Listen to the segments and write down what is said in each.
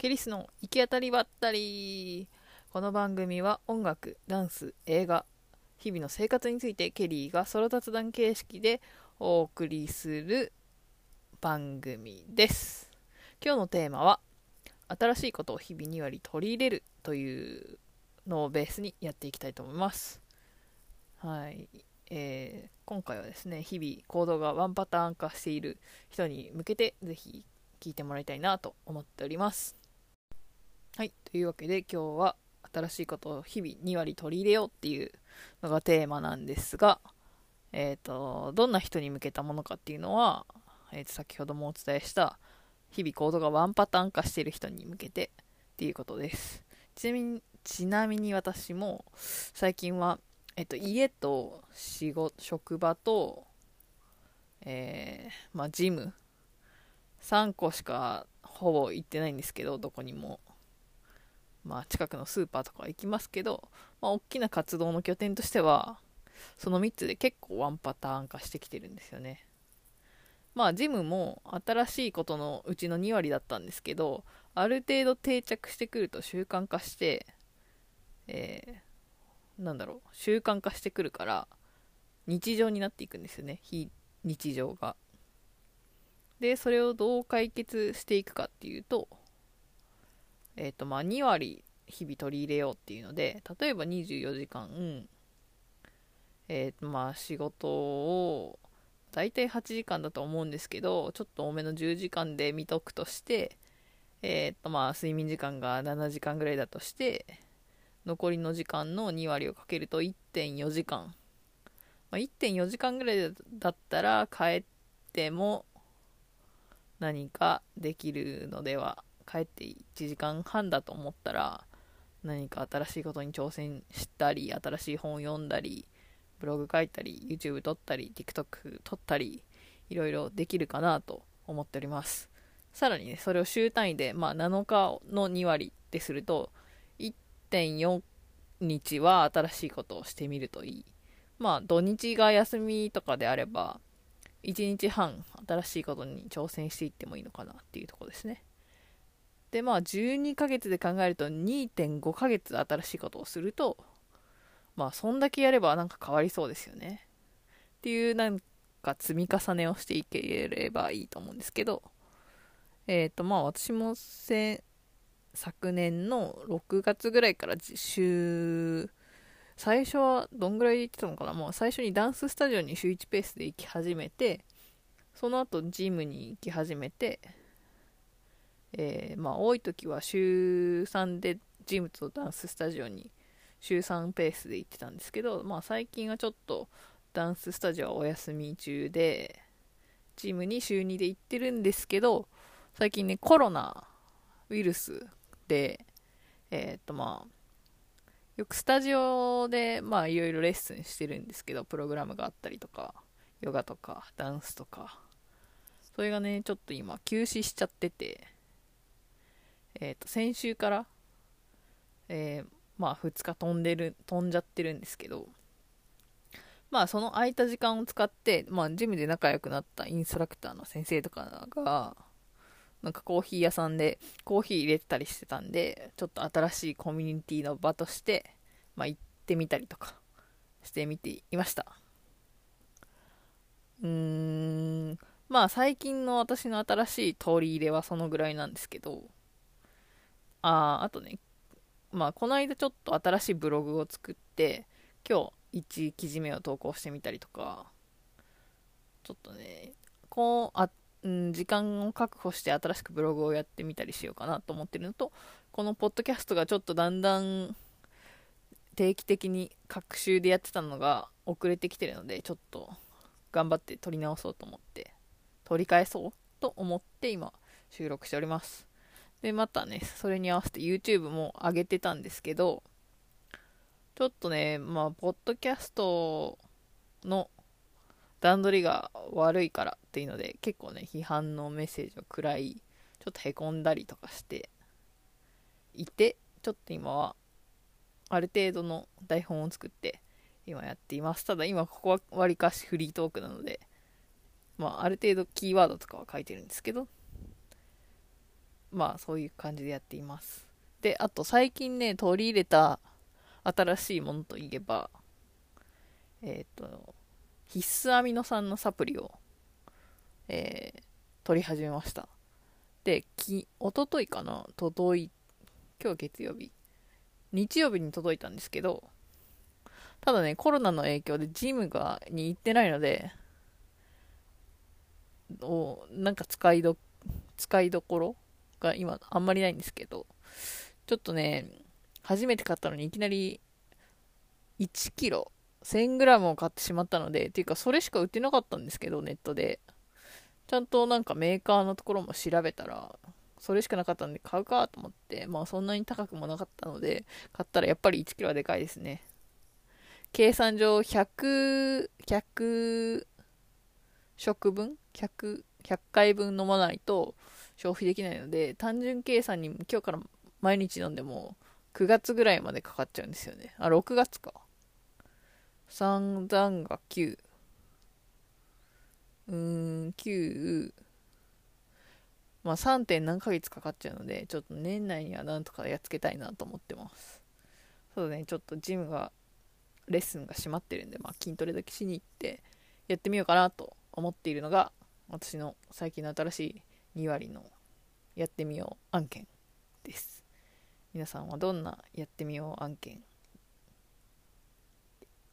ケリスの行き当たりばったりこの番組は音楽、ダンス、映画、日々の生活についてケリーがソロ雑談形式でお送りする番組です。今日のテーマは新しいことを日々2割取り入れるというのをベースにやっていきたいと思います。はい、えー、今回はですね日々行動がワンパターン化している人に向けてぜひ聞いてもらいたいなと思っております。はい。というわけで今日は新しいことを日々2割取り入れようっていうのがテーマなんですが、えっ、ー、と、どんな人に向けたものかっていうのは、えー、と先ほどもお伝えした日々行動がワンパターン化してる人に向けてっていうことです。ちなみに、ちなみに私も最近は、えっ、ー、と、家と仕事、職場と、えー、まあ、ジム、3個しかほぼ行ってないんですけど、どこにも。まあ、近くのスーパーとか行きますけど、まあ、大きな活動の拠点としては、その3つで結構ワンパターン化してきてるんですよね。まあ、ジムも新しいことのうちの2割だったんですけど、ある程度定着してくると習慣化して、えー、なんだろう、習慣化してくるから、日常になっていくんですよね、非日常が。で、それをどう解決していくかっていうと、えっ、ー、とまあ2割日々取り入れようっていうので例えば24時間、えー、とまあ仕事を大体8時間だと思うんですけどちょっと多めの10時間で見とくとしてえっ、ー、とまあ睡眠時間が7時間ぐらいだとして残りの時間の2割をかけると1.4時間、まあ、1.4時間ぐらいだったら帰っても何かできるのでは帰って1時間半だと思ったら何か新しいことに挑戦したり新しい本を読んだりブログ書いたり YouTube 撮ったり TikTok 撮ったりいろいろできるかなと思っております。さらにねそれを週単位で、まあ、7日の2割ってすると1.4日は新しいことをしてみるといい。まあ土日が休みとかであれば1日半新しいことに挑戦していってもいいのかなっていうとこですね。でまあ12ヶ月で考えると2.5ヶ月新しいことをするとまあそんだけやればなんか変わりそうですよね。っていうなんか積み重ねをしていければいいと思うんですけどえっ、ー、とまあ私も昨年の6月ぐらいから週最初はどんぐらい行ってたのかな？もう最初にダンススタジオに週1ペースで行き始めてその後ジムに行き始めてえー、まあ多い時は週3でジムとダンススタジオに週3ペースで行ってたんですけど、まあ最近はちょっとダンススタジオはお休み中で、ジムに週2で行ってるんですけど、最近ね、コロナウイルスで、えー、っとまあ、よくスタジオで、まあいろいろレッスンしてるんですけど、プログラムがあったりとか、ヨガとか、ダンスとか、それがね、ちょっと今休止しちゃってて、え、ー、と、先週から、えー、まあ、2日飛んでる、飛んじゃってるんですけど、まあ、その空いた時間を使って、まあ、ジムで仲良くなったインストラクターの先生とかが、なんかコーヒー屋さんでコーヒー入れてたりしてたんで、ちょっと新しいコミュニティの場として、まあ、行ってみたりとかしてみていました。うーん、まあ最近の私の新しい取り入れはそのぐらいなんですけど、ああとね、まあ、この間ちょっと新しいブログを作って、今日1記事目を投稿してみたりとか、ちょっとね、こう、あ、うん、時間を確保して新しくブログをやってみたりしようかなと思ってるのと、このポッドキャストがちょっとだんだん定期的に各週でやってたのが遅れてきてるので、ちょっと頑張って撮り直そうと思って、取り返そうと思って今収録しております。で、またね、それに合わせて YouTube も上げてたんですけど、ちょっとね、まあ、ポッドキャストの段取りが悪いからっていうので、結構ね、批判のメッセージをくらい、ちょっとへこんだりとかしていて、ちょっと今は、ある程度の台本を作って、今やっています。ただ今ここはわりかしフリートークなので、まあ、ある程度キーワードとかは書いてるんですけど、まあそういう感じでやっています。であと最近ね取り入れた新しいものといえばえっ、ー、と必須アミノ酸のサプリを、えー、取り始めました。でき一昨日かな？届い今日月曜日。日曜日に届いたんですけどただねコロナの影響でジムがに行ってないのでおなんか使いど使いどころが今あんまりないんですけどちょっとね初めて買ったのにいきなり1キロ 1000g を買ってしまったのでっていうかそれしか売ってなかったんですけどネットで。ちゃんとなんかメーカーのところも調べたらそれしかなかったんで買うかと思ってまあそんなに高くもなかったので買ったらやっぱり 1kg はでかいですね。計算上100 100食分？100, 100回分飲まないと消費できないので単純計算に今日から毎日飲んでも9月ぐらいまでかかっちゃうんですよね。あ6月か。3残が9うーん9まあ 3. 点何ヶ月かかっちゃうのでちょっと年内にはなんとかやっつけたいなと思ってます。そうだねちょっとジムがレッスンが閉まってるんで、まあ、筋トレだけしに行ってやってみようかなと思っているのが私の最近の新しい2割のやってみよう案件です。皆さんはどんなやってみよう案件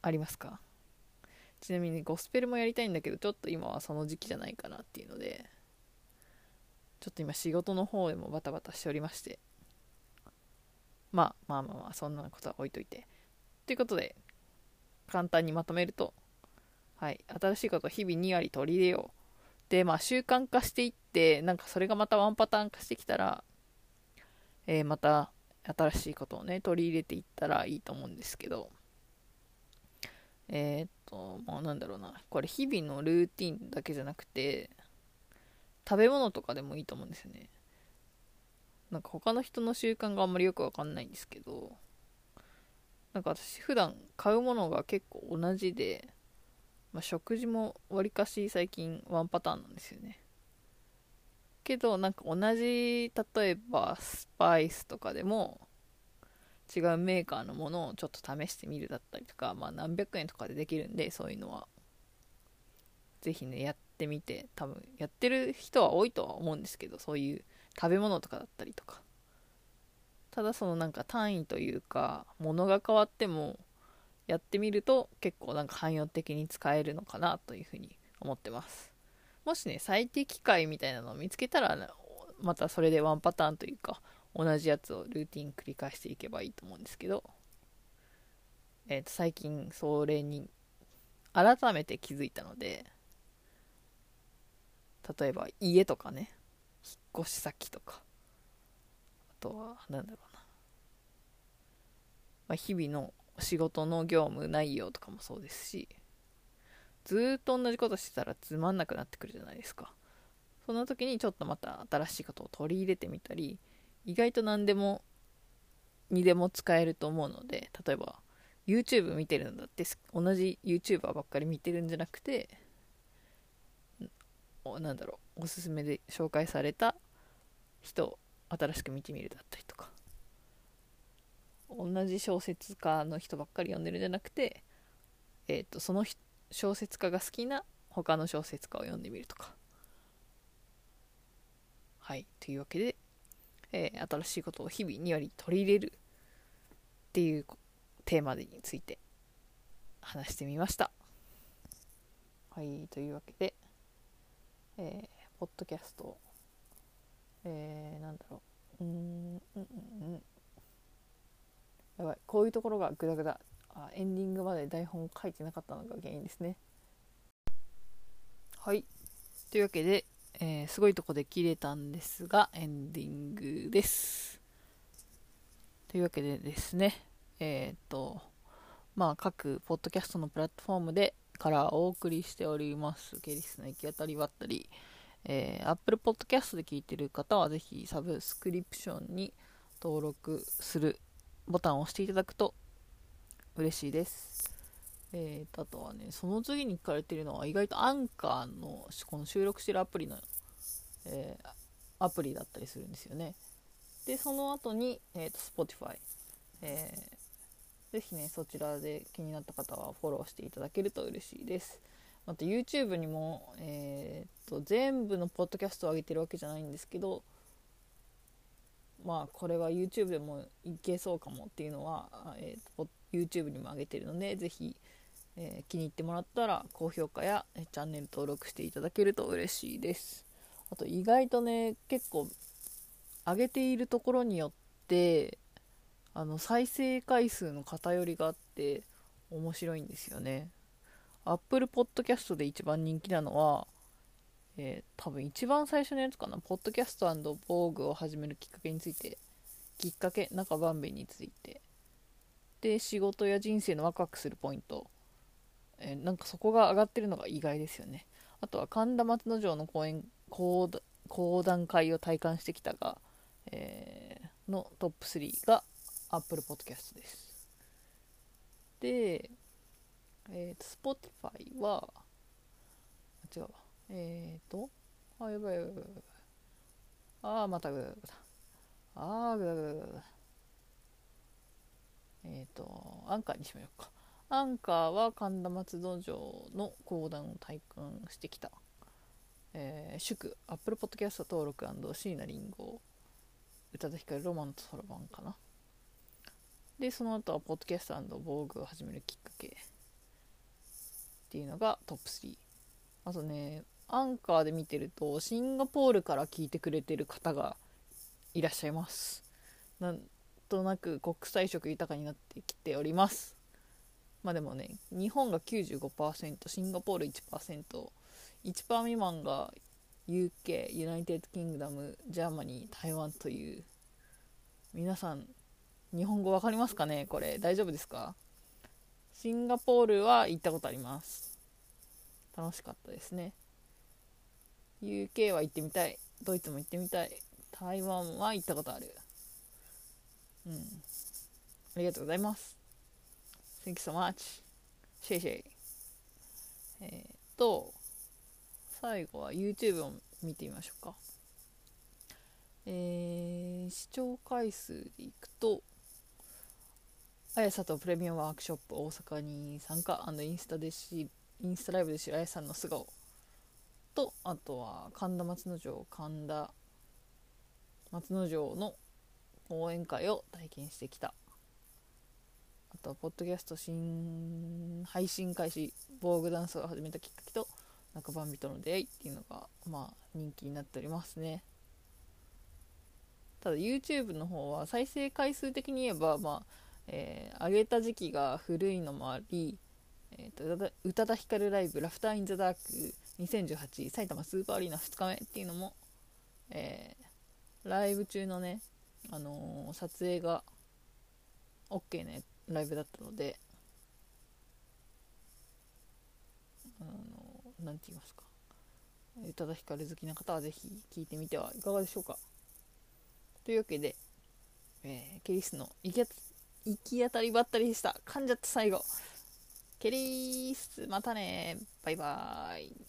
ありますか？ちなみにゴスペルもやりたいんだけどちょっと今はその時期じゃないかなっていうのでちょっと今仕事の方でもバタバタしておりまして。まあまあまあまあそんなことは置いといて。ということで簡単にまとめるとはい新しいことを日々2割取り入れよう。でまあ習慣化していってなんかそれがまたワンパターン化してきたらえー、また新しいことをね取り入れていったらいいと思うんですけど。えー、っとまあなんだろうな。これ日々のルーティンだけじゃなくて食べ物とかでもいいと思うんですよね。なんか他の人の習慣があんまりよくわかんないんですけどなんか私普段買うものが結構同じで、まあ、食事もわりかし最近ワンパターンなんですよね。けどなんか同じ例えばスパイスとかでも違うメーカーのものをちょっと試してみるだったりとか、まあ、何百円とかでできるんでそういうのは。ぜひねやってみて多分やってる人は多いとは思うんですけどそういう食べ物とかだったりとか。ただそのなんか単位というか物が変わってもやってみると結構なんか汎用的に使えるのかなというふうに思ってます。もしね最適解みたいなのを見つけたらまたそれでワンパターンというか同じやつをルーティン繰り返していけばいいと思うんですけど、えー、と最近それに改めて気づいたので例えば家とかね引っ越し先とかあとは何だろうな、まあ、日々の仕事の業務内容とかもそうですしずっと同じことしてたらつまんなくなってくるじゃないですか。その時にちょっとまた新しいことを取り入れてみたり意外と何でもにでも使えると思うので例えば YouTube 見てるんだって同じ YouTuber ばっかり見てるんじゃなくてなんだろうおすすめで紹介された人を新しく見てみるだったりとか同じ小説家の人ばっかり読んでるんじゃなくて、えーと、その人小説家が好きな他の小説家を読んでみるとか。はい。というわけで、えー、新しいことを日々2割取り入れるっていうテーマについて話してみました。はい。というわけでえー、ポッドキャスト、えー、なんだろう、うん、うんうんうん。やばい、こういうところがグダグダ。あ、エンディングまで台本を書いてなかったのが原因ですね。はい。というわけで、えー、すごいとこで切れたんですが、エンディングです。というわけでですね、えっ、と、まあ、各ポッドキャストのプラットフォームでからお送りしております。ケリスの行き当たりばったり。えー、Apple Podcast で聞いてる方はぜひサブスクリプションに登録するボタンを押していただくと嬉しいです。えーと、あとはね、その次に聞かれてるのは意外とアンカーのこの収録してるアプリの、えー、アプリだったりするんですよね。でその後に、えーと、Spotify、えー、ぜひねそちらで気になった方はフォローしていただけると嬉しいです。また YouTube にも、えーと、全部のポッドキャストを上げてるわけじゃないんですけどまあこれは YouTube でもいけそうかもっていうのは、えーと、YouTube にも上げてるのでぜひ、えー、気に入ってもらったら高評価やチャンネル登録していただけると嬉しいです。あと意外とね結構上げているところによってあの再生回数の偏りがあって面白いんですよね。Apple Podcast で一番人気なのはえー、多分一番最初のやつかな、ポッドキャスト防具を始めるきっかけについて、きっかけ、中ばんべについて、で、仕事や人生のワクワクするポイント、えー、なんかそこが上がってるのが意外ですよね。あとは神田松之丞の講演講談会を体感してきたが、えー、のトップ3が Apple Podcast です。で、えーと、Spotify は、違うわ。えーと、あ、やばいやばいやばい。あー、またぐだぐだ。あー、ぐだぐだぐだぐだ。えっ、ー、と、アンカーにしましょうか。アンカーは神田松道場の講談を体感してきた。えー、祝、アップルポッドキャスト登録椎名林檎、宇多田ヒカル、ロマンとソロバンかな。で、その後は、ポッドキャストブログを始めるきっかけっていうのがトップ3。あとね、アンカーで見てるとシンガポールから聞いてくれてる方がいらっしゃいますなんとなく国際色豊かになってきております。まあでもね日本が95%シンガポール 1%1% 未満が UK United Kingdom Germany 台湾という皆さん日本語分かりますかね？これ大丈夫ですか？シンガポールは行ったことあります。楽しかったですね。UK は行ってみたい。ドイツも行ってみたい。台湾は行ったことある。うん。ありがとうございます。Thank you so much. シェイシェイ。えー、っと最後は YouTube を見てみましょうか。えー、視聴回数でいくとあやさとプレミアムワークショップ大阪に参加インスタでしインスタライブで知るあやさんの素顔。とあとは神田松之丞神田松之丞の講演会を体験してきた。あとはポッドキャスト新配信開始防具ダンスを始めたきっかけと中番人の出会いっていうのがまあ人気になっておりますね。ただ YouTube の方は再生回数的に言えばまあ、えー、上げた時期が古いのもありえーと、宇多田ヒカルライブ「ラフター・イン・ザ・ダーク2018埼玉スーパーアリーナ2日目」っていうのも、えー、ライブ中のね、あのー、撮影が OK ねライブだったので、あのー、なんて言いますか。宇多田ヒカル好きな方はぜひ聴いてみてはいかがでしょうか。というわけで、えー、ケリスの行き当たりばったりでした。噛んじゃった最後。ケリースまたね。バイバーイ。